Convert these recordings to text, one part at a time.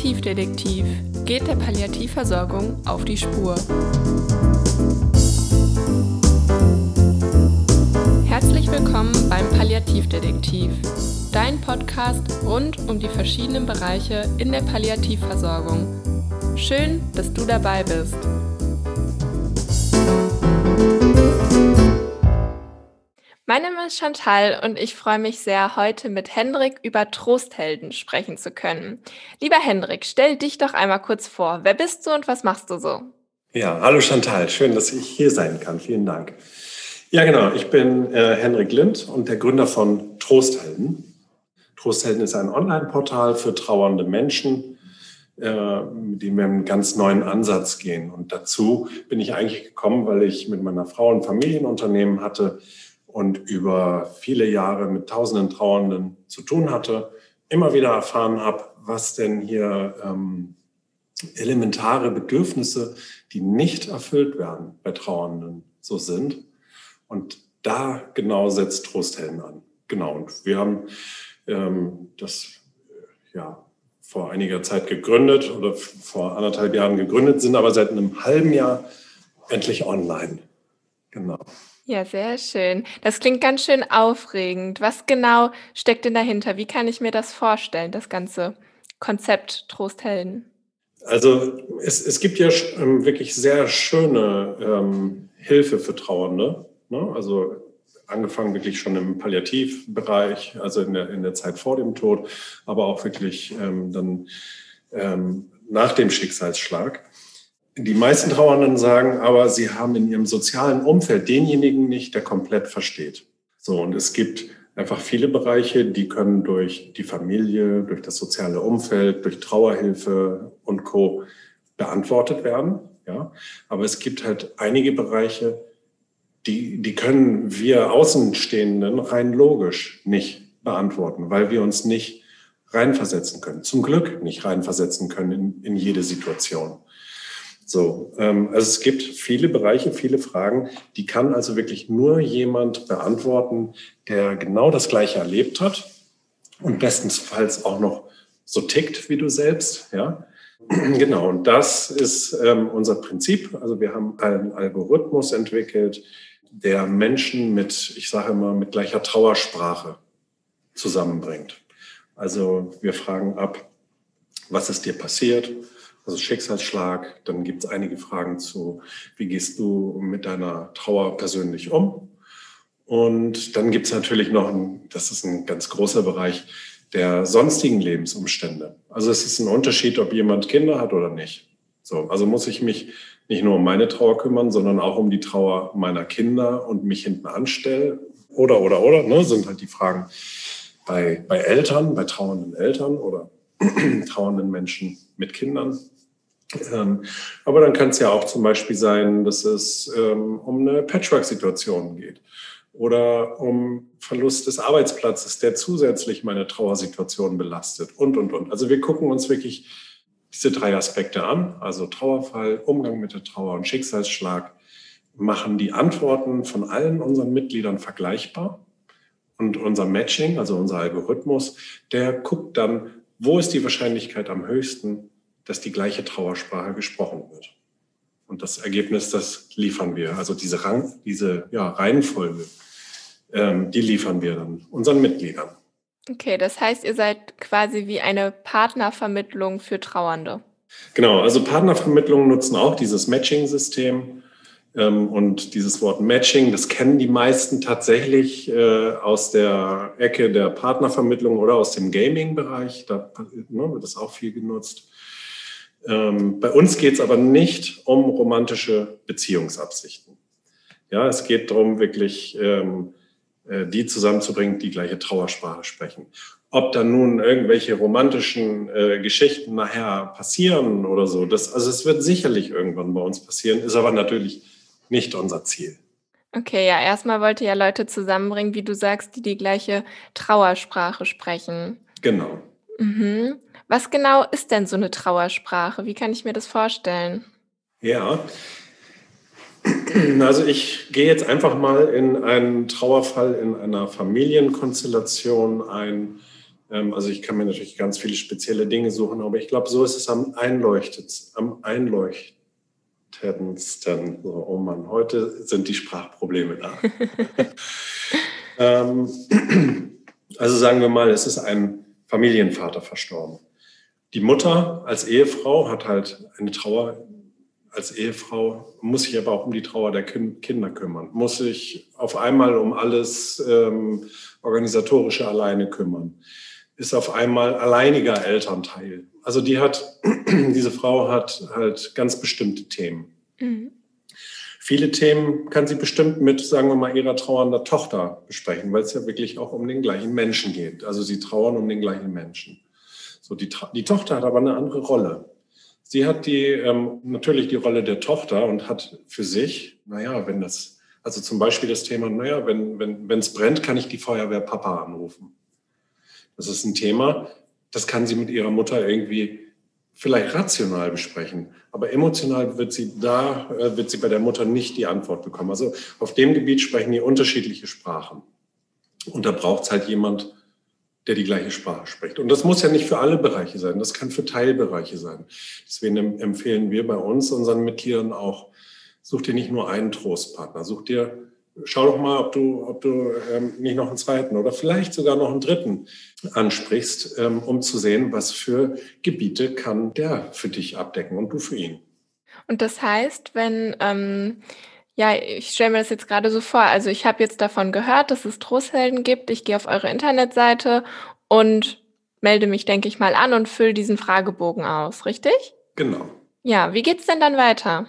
Palliativdetektiv geht der Palliativversorgung auf die Spur. Herzlich willkommen beim Palliativdetektiv, dein Podcast rund um die verschiedenen Bereiche in der Palliativversorgung. Schön, dass du dabei bist. Mein Name ist Chantal und ich freue mich sehr, heute mit Hendrik über Trosthelden sprechen zu können. Lieber Hendrik, stell dich doch einmal kurz vor. Wer bist du und was machst du so? Ja, hallo Chantal, schön, dass ich hier sein kann. Vielen Dank. Ja, genau, ich bin äh, Hendrik Lind und der Gründer von Trosthelden. Trosthelden ist ein Online-Portal für trauernde Menschen, äh, mit dem wir einen ganz neuen Ansatz gehen. Und dazu bin ich eigentlich gekommen, weil ich mit meiner Frau ein Familienunternehmen hatte, und über viele Jahre mit tausenden Trauernden zu tun hatte, immer wieder erfahren habe, was denn hier ähm, elementare Bedürfnisse, die nicht erfüllt werden bei Trauernden, so sind. Und da genau setzt Trosthelden an. Genau. Und wir haben ähm, das ja vor einiger Zeit gegründet oder vor anderthalb Jahren gegründet, sind aber seit einem halben Jahr endlich online. Genau. Ja, sehr schön. Das klingt ganz schön aufregend. Was genau steckt denn dahinter? Wie kann ich mir das vorstellen, das ganze Konzept Trosthelden? Also es, es gibt ja ähm, wirklich sehr schöne ähm, Hilfe für Trauernde. Ne? Also angefangen wirklich schon im Palliativbereich, also in der, in der Zeit vor dem Tod, aber auch wirklich ähm, dann ähm, nach dem Schicksalsschlag. Die meisten Trauernden sagen aber, sie haben in ihrem sozialen Umfeld denjenigen nicht, der komplett versteht. So, und es gibt einfach viele Bereiche, die können durch die Familie, durch das soziale Umfeld, durch Trauerhilfe und Co. beantwortet werden. Ja, aber es gibt halt einige Bereiche, die, die können wir Außenstehenden rein logisch nicht beantworten, weil wir uns nicht reinversetzen können. Zum Glück nicht reinversetzen können in, in jede Situation. So, ähm, also es gibt viele Bereiche, viele Fragen, die kann also wirklich nur jemand beantworten, der genau das Gleiche erlebt hat und bestenfalls auch noch so tickt wie du selbst, ja. Genau, und das ist ähm, unser Prinzip. Also wir haben einen Algorithmus entwickelt, der Menschen mit, ich sage immer, mit gleicher Trauersprache zusammenbringt. Also wir fragen ab, was ist dir passiert? Also Schicksalsschlag. Dann gibt es einige Fragen zu, wie gehst du mit deiner Trauer persönlich um? Und dann gibt es natürlich noch, ein, das ist ein ganz großer Bereich, der sonstigen Lebensumstände. Also es ist ein Unterschied, ob jemand Kinder hat oder nicht. So, also muss ich mich nicht nur um meine Trauer kümmern, sondern auch um die Trauer meiner Kinder und mich hinten anstellen. Oder, oder, oder, ne, sind halt die Fragen bei, bei Eltern, bei trauernden Eltern oder trauernden Menschen mit Kindern. Ähm, aber dann kann es ja auch zum Beispiel sein, dass es ähm, um eine Patchwork-Situation geht oder um Verlust des Arbeitsplatzes, der zusätzlich meine Trauersituation belastet und, und, und. Also wir gucken uns wirklich diese drei Aspekte an, also Trauerfall, Umgang mit der Trauer und Schicksalsschlag, machen die Antworten von allen unseren Mitgliedern vergleichbar. Und unser Matching, also unser Algorithmus, der guckt dann, wo ist die Wahrscheinlichkeit am höchsten, dass die gleiche Trauersprache gesprochen wird. Und das Ergebnis, das liefern wir. Also diese, Rang, diese ja, Reihenfolge, ähm, die liefern wir dann unseren Mitgliedern. Okay, das heißt, ihr seid quasi wie eine Partnervermittlung für Trauernde. Genau, also Partnervermittlungen nutzen auch dieses Matching-System. Ähm, und dieses Wort Matching, das kennen die meisten tatsächlich äh, aus der Ecke der Partnervermittlung oder aus dem Gaming-Bereich. Da ne, wird das auch viel genutzt. Ähm, bei uns geht es aber nicht um romantische Beziehungsabsichten. Ja, es geht darum, wirklich ähm, äh, die zusammenzubringen, die gleiche Trauersprache sprechen. Ob dann nun irgendwelche romantischen äh, Geschichten nachher passieren oder so, das, also es wird sicherlich irgendwann bei uns passieren, ist aber natürlich nicht unser Ziel. Okay, ja, erstmal wollte ja Leute zusammenbringen, wie du sagst, die die gleiche Trauersprache sprechen. Genau. Mhm. Was genau ist denn so eine Trauersprache? Wie kann ich mir das vorstellen? Ja, also ich gehe jetzt einfach mal in einen Trauerfall in einer Familienkonstellation ein, Ähm, also ich kann mir natürlich ganz viele spezielle Dinge suchen, aber ich glaube, so ist es am einleuchtetsten, am einleuchtendsten. So, oh Mann, heute sind die Sprachprobleme da. ähm, also sagen wir mal, es ist ein Familienvater verstorben. Die Mutter als Ehefrau hat halt eine Trauer als Ehefrau, muss sich aber auch um die Trauer der Kinder kümmern, muss sich auf einmal um alles ähm, Organisatorische alleine kümmern, ist auf einmal alleiniger Elternteil. Also die hat, diese Frau hat halt ganz bestimmte Themen. Mhm. Viele Themen kann sie bestimmt mit, sagen wir mal, ihrer trauernden Tochter besprechen, weil es ja wirklich auch um den gleichen Menschen geht. Also sie trauern um den gleichen Menschen. So, die, die Tochter hat aber eine andere Rolle. Sie hat die, ähm, natürlich die Rolle der Tochter und hat für sich, naja, wenn das, also zum Beispiel das Thema, naja, wenn wenn wenn, es brennt, kann ich die Feuerwehr Papa anrufen. Das ist ein Thema, das kann sie mit ihrer Mutter irgendwie vielleicht rational besprechen, aber emotional wird sie da, äh, wird sie bei der Mutter nicht die Antwort bekommen. Also auf dem Gebiet sprechen die unterschiedliche Sprachen. Und da braucht es halt jemand, der die gleiche Sprache spricht. Und das muss ja nicht für alle Bereiche sein, das kann für Teilbereiche sein. Deswegen empfehlen wir bei uns, unseren Mitgliedern auch, such dir nicht nur einen Trostpartner, such dir schau doch mal, ob du, ob du ähm, nicht noch einen zweiten oder vielleicht sogar noch einen dritten ansprichst, ähm, um zu sehen, was für Gebiete kann der für dich abdecken und du für ihn. Und das heißt, wenn, ähm, ja, ich stelle mir das jetzt gerade so vor, also ich habe jetzt davon gehört, dass es Trosthelden gibt, ich gehe auf eure Internetseite und melde mich, denke ich mal, an und fülle diesen Fragebogen aus, richtig? Genau. Ja, wie geht es denn dann weiter?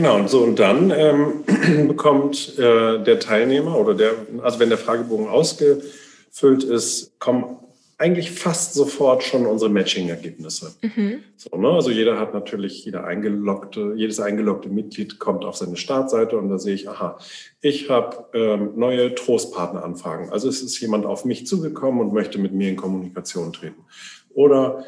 Genau, und so und dann ähm, bekommt äh, der Teilnehmer oder der, also wenn der Fragebogen ausgefüllt ist, kommen eigentlich fast sofort schon unsere Matching-Ergebnisse. Mhm. So, ne? Also jeder hat natürlich, jeder eingeloggte, jedes eingeloggte Mitglied kommt auf seine Startseite und da sehe ich, aha, ich habe ähm, neue Trostpartneranfragen. Also es ist jemand auf mich zugekommen und möchte mit mir in Kommunikation treten. Oder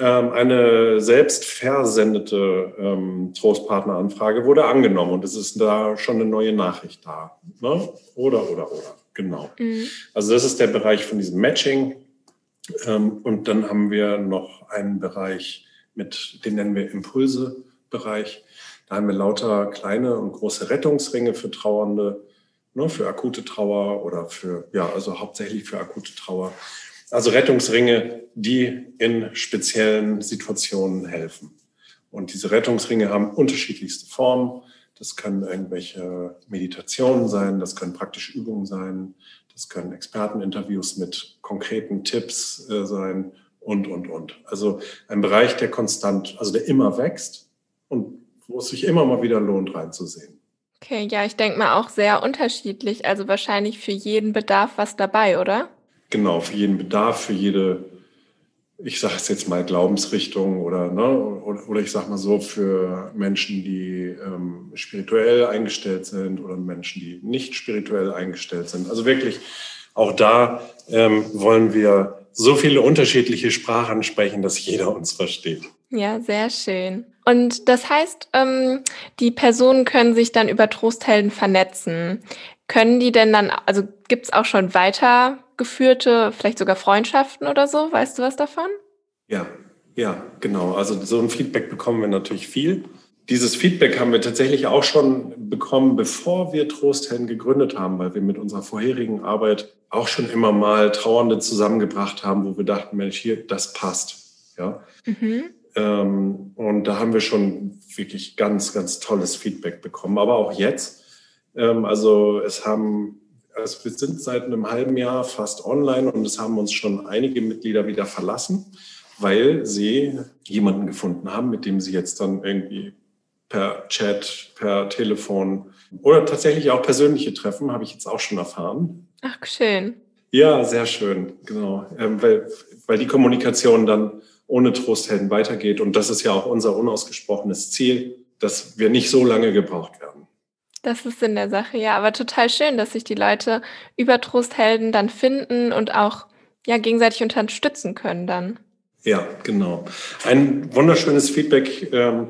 eine selbst versendete ähm, Trostpartneranfrage wurde angenommen und es ist da schon eine neue Nachricht da. Ne? Oder, oder, oder. Genau. Mhm. Also das ist der Bereich von diesem Matching. Ähm, und dann haben wir noch einen Bereich mit, den nennen wir Impulse-Bereich. Da haben wir lauter kleine und große Rettungsringe für Trauernde, ne, für akute Trauer oder für, ja, also hauptsächlich für akute Trauer. Also Rettungsringe, die in speziellen Situationen helfen. Und diese Rettungsringe haben unterschiedlichste Formen. Das können irgendwelche Meditationen sein, das können praktische Übungen sein, das können Experteninterviews mit konkreten Tipps äh, sein und, und, und. Also ein Bereich, der konstant, also der immer wächst und wo es sich immer mal wieder lohnt, reinzusehen. Okay, ja, ich denke mal auch sehr unterschiedlich. Also wahrscheinlich für jeden Bedarf was dabei, oder? Genau, für jeden Bedarf, für jede, ich sage es jetzt mal, Glaubensrichtung oder, ne, oder, oder ich sage mal so, für Menschen, die ähm, spirituell eingestellt sind oder Menschen, die nicht spirituell eingestellt sind. Also wirklich, auch da ähm, wollen wir so viele unterschiedliche Sprachen sprechen, dass jeder uns versteht. Ja, sehr schön. Und das heißt, ähm, die Personen können sich dann über Trosthelden vernetzen. Können die denn dann, also gibt es auch schon weitergeführte, vielleicht sogar Freundschaften oder so? Weißt du was davon? Ja, ja, genau. Also so ein Feedback bekommen wir natürlich viel. Dieses Feedback haben wir tatsächlich auch schon bekommen, bevor wir Trosthelden gegründet haben, weil wir mit unserer vorherigen Arbeit auch schon immer mal Trauernde zusammengebracht haben, wo wir dachten, Mensch, hier, das passt. Ja. Mhm. Ähm, und da haben wir schon wirklich ganz, ganz tolles Feedback bekommen. Aber auch jetzt, ähm, also es haben, also wir sind seit einem halben Jahr fast online und es haben uns schon einige Mitglieder wieder verlassen, weil sie jemanden gefunden haben, mit dem sie jetzt dann irgendwie per Chat, per Telefon oder tatsächlich auch persönliche Treffen, habe ich jetzt auch schon erfahren. Ach, schön. Ja, sehr schön, genau. Ähm, weil, weil die Kommunikation dann ohne Trosthelden weitergeht. Und das ist ja auch unser unausgesprochenes Ziel, dass wir nicht so lange gebraucht werden. Das ist in der Sache, ja, aber total schön, dass sich die Leute über Trosthelden dann finden und auch ja gegenseitig unterstützen können dann. Ja, genau. Ein wunderschönes Feedback ähm,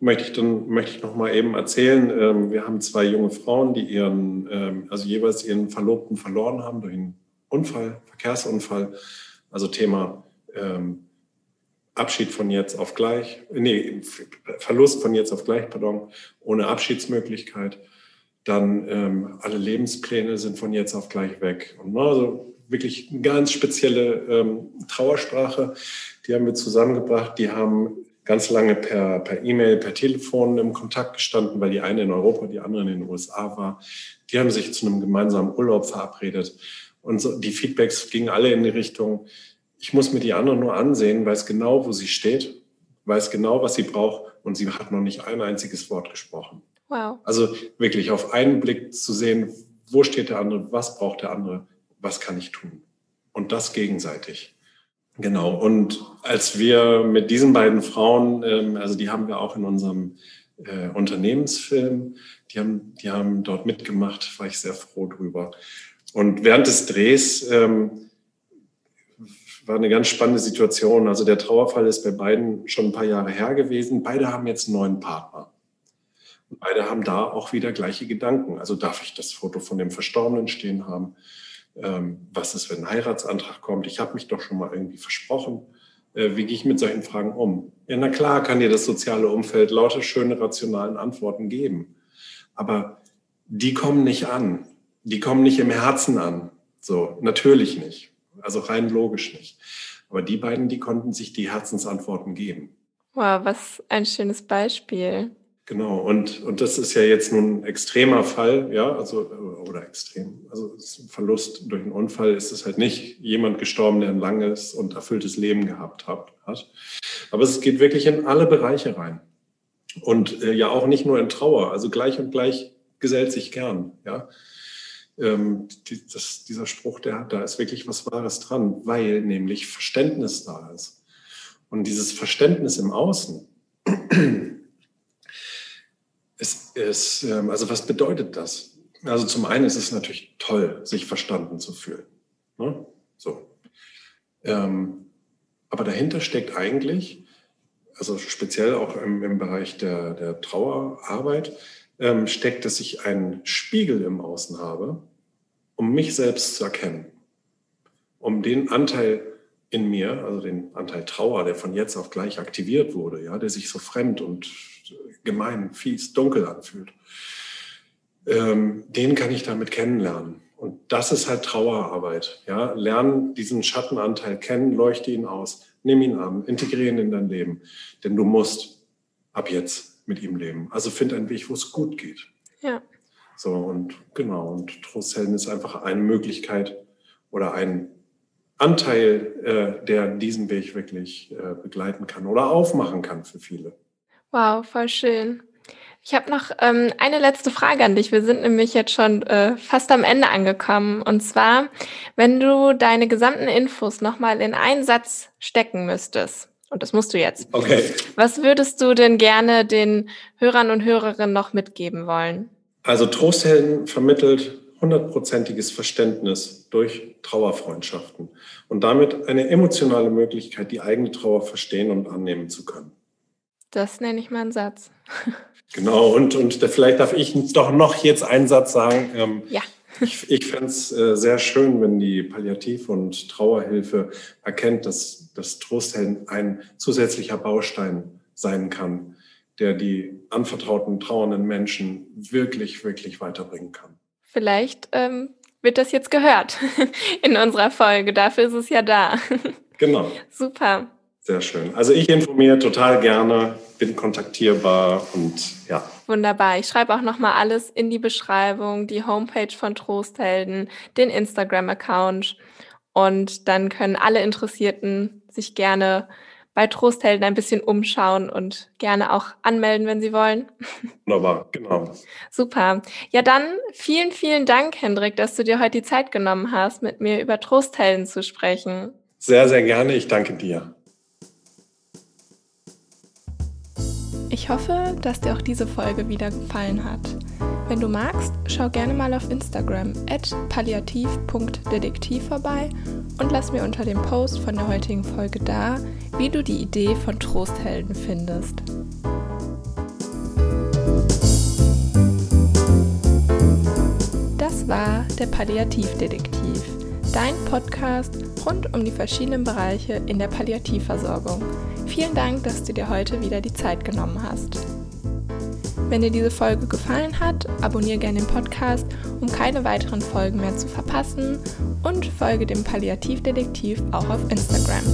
möchte ich dann möchte ich noch mal eben erzählen. Ähm, wir haben zwei junge Frauen, die ihren ähm, also jeweils ihren Verlobten verloren haben durch einen Unfall, Verkehrsunfall. Also Thema ähm, Abschied von jetzt auf gleich, nee, Verlust von jetzt auf gleich, pardon, ohne Abschiedsmöglichkeit. Dann ähm, alle Lebenspläne sind von jetzt auf gleich weg. Und also wirklich eine ganz spezielle ähm, Trauersprache, die haben wir zusammengebracht. Die haben ganz lange per, per E-Mail, per Telefon im Kontakt gestanden, weil die eine in Europa, die andere in den USA war. Die haben sich zu einem gemeinsamen Urlaub verabredet. Und so, die Feedbacks gingen alle in die Richtung, ich muss mir die andere nur ansehen, weiß genau, wo sie steht, weiß genau, was sie braucht und sie hat noch nicht ein einziges Wort gesprochen. Wow. Also wirklich auf einen Blick zu sehen, wo steht der andere, was braucht der andere, was kann ich tun. Und das gegenseitig. Genau. Und als wir mit diesen beiden Frauen, ähm, also die haben wir auch in unserem äh, Unternehmensfilm, die haben, die haben dort mitgemacht, war ich sehr froh drüber. Und während des Drehs ähm, war eine ganz spannende Situation. Also der Trauerfall ist bei beiden schon ein paar Jahre her gewesen. Beide haben jetzt einen neuen Partner. Und beide haben da auch wieder gleiche Gedanken. Also darf ich das Foto von dem Verstorbenen stehen haben? Ähm, was ist, wenn ein Heiratsantrag kommt? Ich habe mich doch schon mal irgendwie versprochen. Äh, wie gehe ich mit solchen Fragen um? Ja, na klar kann dir das soziale Umfeld lauter schöne, rationalen Antworten geben. Aber die kommen nicht an. Die kommen nicht im Herzen an. So, natürlich nicht. Also rein logisch nicht. Aber die beiden, die konnten sich die Herzensantworten geben. Wow, was ein schönes Beispiel. Genau, und, und das ist ja jetzt nun ein extremer Fall, ja, also, oder extrem. Also Verlust durch einen Unfall ist es halt nicht jemand gestorben, der ein langes und erfülltes Leben gehabt hat. Aber es geht wirklich in alle Bereiche rein. Und äh, ja auch nicht nur in Trauer, also gleich und gleich gesellt sich gern, ja. Ähm, die, das, dieser Spruch, der hat, da ist wirklich was Wahres dran, weil nämlich Verständnis da ist. Und dieses Verständnis im Außen, es ist, ähm, also was bedeutet das? Also zum einen ist es natürlich toll, sich verstanden zu fühlen. Ne? So. Ähm, aber dahinter steckt eigentlich, also speziell auch im, im Bereich der, der Trauerarbeit, ähm, steckt, dass ich einen Spiegel im Außen habe, um mich selbst zu erkennen, um den Anteil in mir, also den Anteil Trauer, der von jetzt auf gleich aktiviert wurde, ja, der sich so fremd und gemein, fies, dunkel anfühlt, ähm, den kann ich damit kennenlernen. Und das ist halt Trauerarbeit. Ja? Lern diesen Schattenanteil kennen, leuchte ihn aus, nimm ihn an, integriere ihn in dein Leben. Denn du musst ab jetzt mit ihm leben. Also find einen Weg, wo es gut geht. Ja. So, und genau, und Trosthelden ist einfach eine Möglichkeit oder ein Anteil, äh, der diesen Weg wirklich äh, begleiten kann oder aufmachen kann für viele. Wow, voll schön. Ich habe noch ähm, eine letzte Frage an dich. Wir sind nämlich jetzt schon äh, fast am Ende angekommen. Und zwar, wenn du deine gesamten Infos nochmal in einen Satz stecken müsstest, und das musst du jetzt. Okay. Was würdest du denn gerne den Hörern und Hörerinnen noch mitgeben wollen? Also Trosthelden vermittelt hundertprozentiges Verständnis durch Trauerfreundschaften und damit eine emotionale Möglichkeit, die eigene Trauer verstehen und annehmen zu können. Das nenne ich mal einen Satz. Genau, und, und vielleicht darf ich doch noch jetzt einen Satz sagen. Ähm, ja. Ich, ich fände es äh, sehr schön, wenn die Palliativ- und Trauerhilfe erkennt, dass das Trosthelden ein zusätzlicher Baustein sein kann, der die anvertrauten, trauernden Menschen wirklich, wirklich weiterbringen kann. Vielleicht ähm, wird das jetzt gehört in unserer Folge. Dafür ist es ja da. Genau. Super. Sehr schön. Also ich informiere total gerne, bin kontaktierbar und ja. Wunderbar. Ich schreibe auch nochmal alles in die Beschreibung, die Homepage von Trosthelden, den Instagram-Account und dann können alle Interessierten sich gerne bei Trosthelden ein bisschen umschauen und gerne auch anmelden, wenn sie wollen. Wunderbar, genau. Super. Ja, dann vielen, vielen Dank, Hendrik, dass du dir heute die Zeit genommen hast, mit mir über Trosthelden zu sprechen. Sehr, sehr gerne. Ich danke dir. Ich hoffe, dass dir auch diese Folge wieder gefallen hat. Wenn du magst, schau gerne mal auf Instagram at palliativ.detektiv vorbei und lass mir unter dem Post von der heutigen Folge da, wie du die Idee von Trosthelden findest. Das war der Palliativdetektiv, dein Podcast rund um die verschiedenen Bereiche in der Palliativversorgung. Vielen Dank, dass du dir heute wieder die Zeit genommen hast. Wenn dir diese Folge gefallen hat, abonniere gerne den Podcast, um keine weiteren Folgen mehr zu verpassen und folge dem Palliativdetektiv auch auf Instagram.